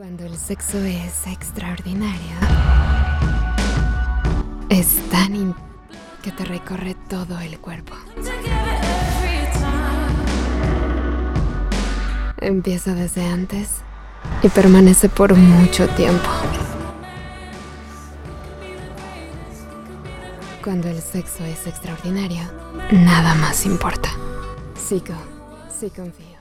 Cuando el sexo es extraordinario, es tan in que te recorre todo el cuerpo. Empieza desde antes y permanece por mucho tiempo. Cuando el sexo es extraordinario, nada más importa. Psico, sí confío.